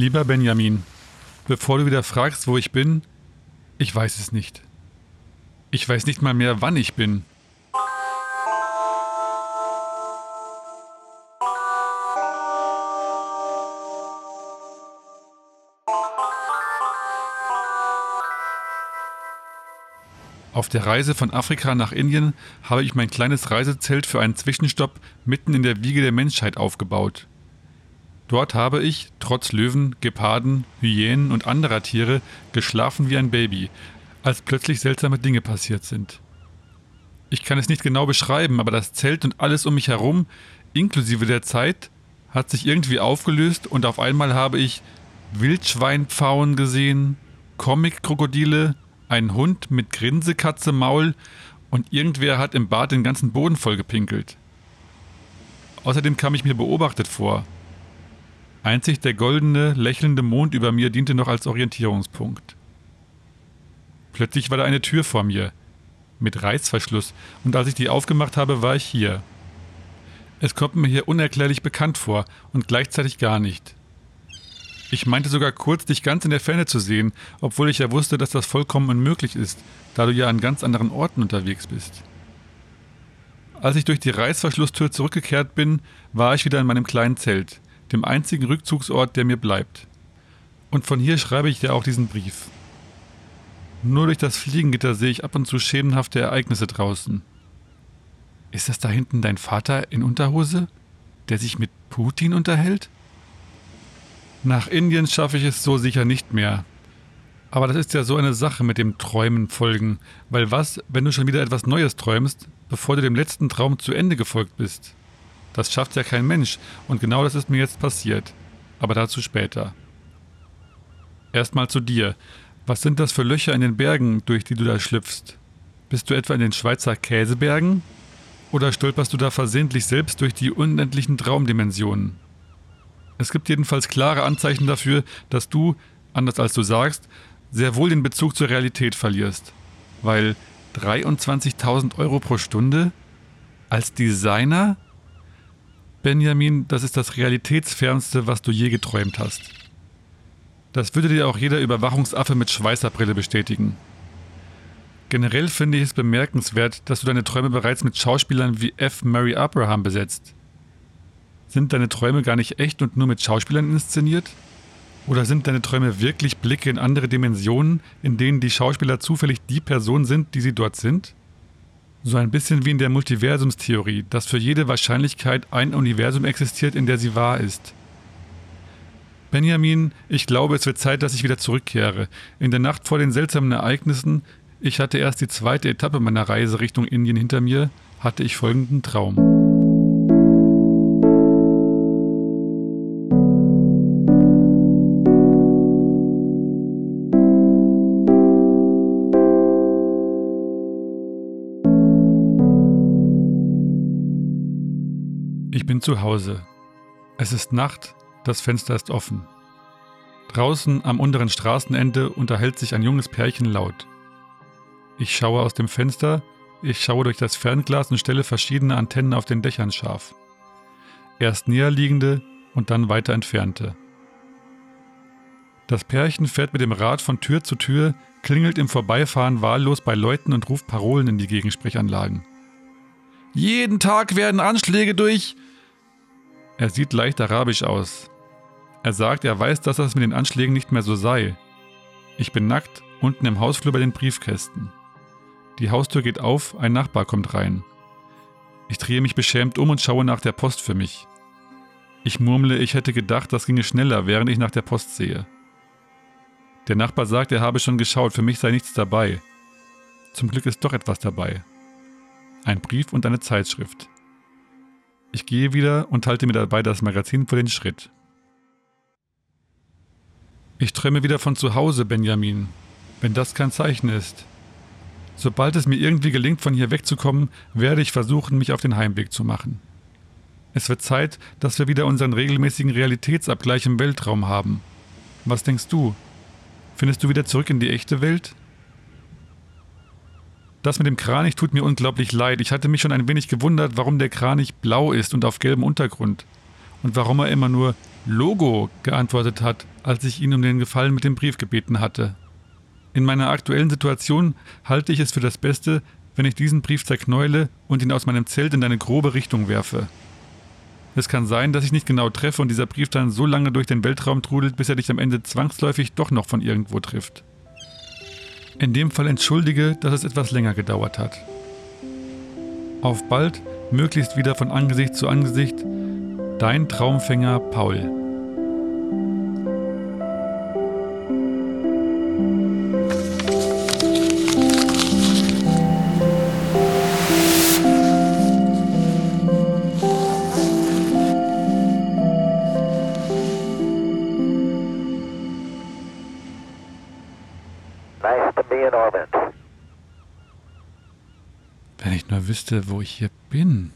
Lieber Benjamin, bevor du wieder fragst, wo ich bin, ich weiß es nicht. Ich weiß nicht mal mehr, wann ich bin. Auf der Reise von Afrika nach Indien habe ich mein kleines Reisezelt für einen Zwischenstopp mitten in der Wiege der Menschheit aufgebaut. Dort habe ich, trotz Löwen, Geparden, Hyänen und anderer Tiere, geschlafen wie ein Baby, als plötzlich seltsame Dinge passiert sind. Ich kann es nicht genau beschreiben, aber das Zelt und alles um mich herum, inklusive der Zeit, hat sich irgendwie aufgelöst und auf einmal habe ich Wildschweinpfauen gesehen, Comic-Krokodile, ein Hund mit Grinsekatze Maul und irgendwer hat im Bad den ganzen Boden vollgepinkelt. Außerdem kam ich mir beobachtet vor. Einzig der goldene, lächelnde Mond über mir diente noch als Orientierungspunkt. Plötzlich war da eine Tür vor mir, mit Reißverschluss, und als ich die aufgemacht habe, war ich hier. Es kommt mir hier unerklärlich bekannt vor und gleichzeitig gar nicht. Ich meinte sogar kurz, dich ganz in der Ferne zu sehen, obwohl ich ja wusste, dass das vollkommen unmöglich ist, da du ja an ganz anderen Orten unterwegs bist. Als ich durch die Reißverschlusstür zurückgekehrt bin, war ich wieder in meinem kleinen Zelt, dem einzigen Rückzugsort, der mir bleibt. Und von hier schreibe ich dir auch diesen Brief. Nur durch das Fliegengitter sehe ich ab und zu schemenhafte Ereignisse draußen. Ist das da hinten dein Vater in Unterhose, der sich mit Putin unterhält? Nach Indien schaffe ich es so sicher nicht mehr. Aber das ist ja so eine Sache mit dem Träumen folgen, weil was, wenn du schon wieder etwas Neues träumst, bevor du dem letzten Traum zu Ende gefolgt bist? Das schafft ja kein Mensch und genau das ist mir jetzt passiert. Aber dazu später. Erstmal zu dir. Was sind das für Löcher in den Bergen, durch die du da schlüpfst? Bist du etwa in den Schweizer Käsebergen? Oder stolperst du da versehentlich selbst durch die unendlichen Traumdimensionen? Es gibt jedenfalls klare Anzeichen dafür, dass du, anders als du sagst, sehr wohl den Bezug zur Realität verlierst. Weil 23.000 Euro pro Stunde? Als Designer? Benjamin, das ist das realitätsfernste, was du je geträumt hast. Das würde dir auch jeder Überwachungsaffe mit Schweißerbrille bestätigen. Generell finde ich es bemerkenswert, dass du deine Träume bereits mit Schauspielern wie F. Mary Abraham besetzt. Sind deine Träume gar nicht echt und nur mit Schauspielern inszeniert? Oder sind deine Träume wirklich Blicke in andere Dimensionen, in denen die Schauspieler zufällig die Person sind, die sie dort sind? So ein bisschen wie in der Multiversumstheorie, dass für jede Wahrscheinlichkeit ein Universum existiert, in der sie wahr ist. Benjamin, ich glaube, es wird Zeit, dass ich wieder zurückkehre. In der Nacht vor den seltsamen Ereignissen, ich hatte erst die zweite Etappe meiner Reise Richtung Indien hinter mir, hatte ich folgenden Traum. Zu Hause. Es ist Nacht, das Fenster ist offen. Draußen am unteren Straßenende unterhält sich ein junges Pärchen laut. Ich schaue aus dem Fenster, ich schaue durch das Fernglas und stelle verschiedene Antennen auf den Dächern scharf. Erst näher liegende und dann weiter entfernte. Das Pärchen fährt mit dem Rad von Tür zu Tür, klingelt im Vorbeifahren wahllos bei Leuten und ruft Parolen in die Gegensprechanlagen. Jeden Tag werden Anschläge durch er sieht leicht arabisch aus. Er sagt, er weiß, dass das mit den Anschlägen nicht mehr so sei. Ich bin nackt, unten im Hausflur bei den Briefkästen. Die Haustür geht auf, ein Nachbar kommt rein. Ich drehe mich beschämt um und schaue nach der Post für mich. Ich murmle, ich hätte gedacht, das ginge schneller, während ich nach der Post sehe. Der Nachbar sagt, er habe schon geschaut, für mich sei nichts dabei. Zum Glück ist doch etwas dabei. Ein Brief und eine Zeitschrift. Ich gehe wieder und halte mir dabei das Magazin vor den Schritt. Ich träume wieder von zu Hause, Benjamin, wenn das kein Zeichen ist. Sobald es mir irgendwie gelingt, von hier wegzukommen, werde ich versuchen, mich auf den Heimweg zu machen. Es wird Zeit, dass wir wieder unseren regelmäßigen Realitätsabgleich im Weltraum haben. Was denkst du? Findest du wieder zurück in die echte Welt? Das mit dem Kranich tut mir unglaublich leid. Ich hatte mich schon ein wenig gewundert, warum der Kranich blau ist und auf gelbem Untergrund. Und warum er immer nur Logo geantwortet hat, als ich ihn um den Gefallen mit dem Brief gebeten hatte. In meiner aktuellen Situation halte ich es für das Beste, wenn ich diesen Brief zerknäule und ihn aus meinem Zelt in eine grobe Richtung werfe. Es kann sein, dass ich nicht genau treffe und dieser Brief dann so lange durch den Weltraum trudelt, bis er dich am Ende zwangsläufig doch noch von irgendwo trifft. In dem Fall entschuldige, dass es etwas länger gedauert hat. Auf bald, möglichst wieder von Angesicht zu Angesicht, dein Traumfänger Paul. Wenn ich nur wüsste, wo ich hier bin.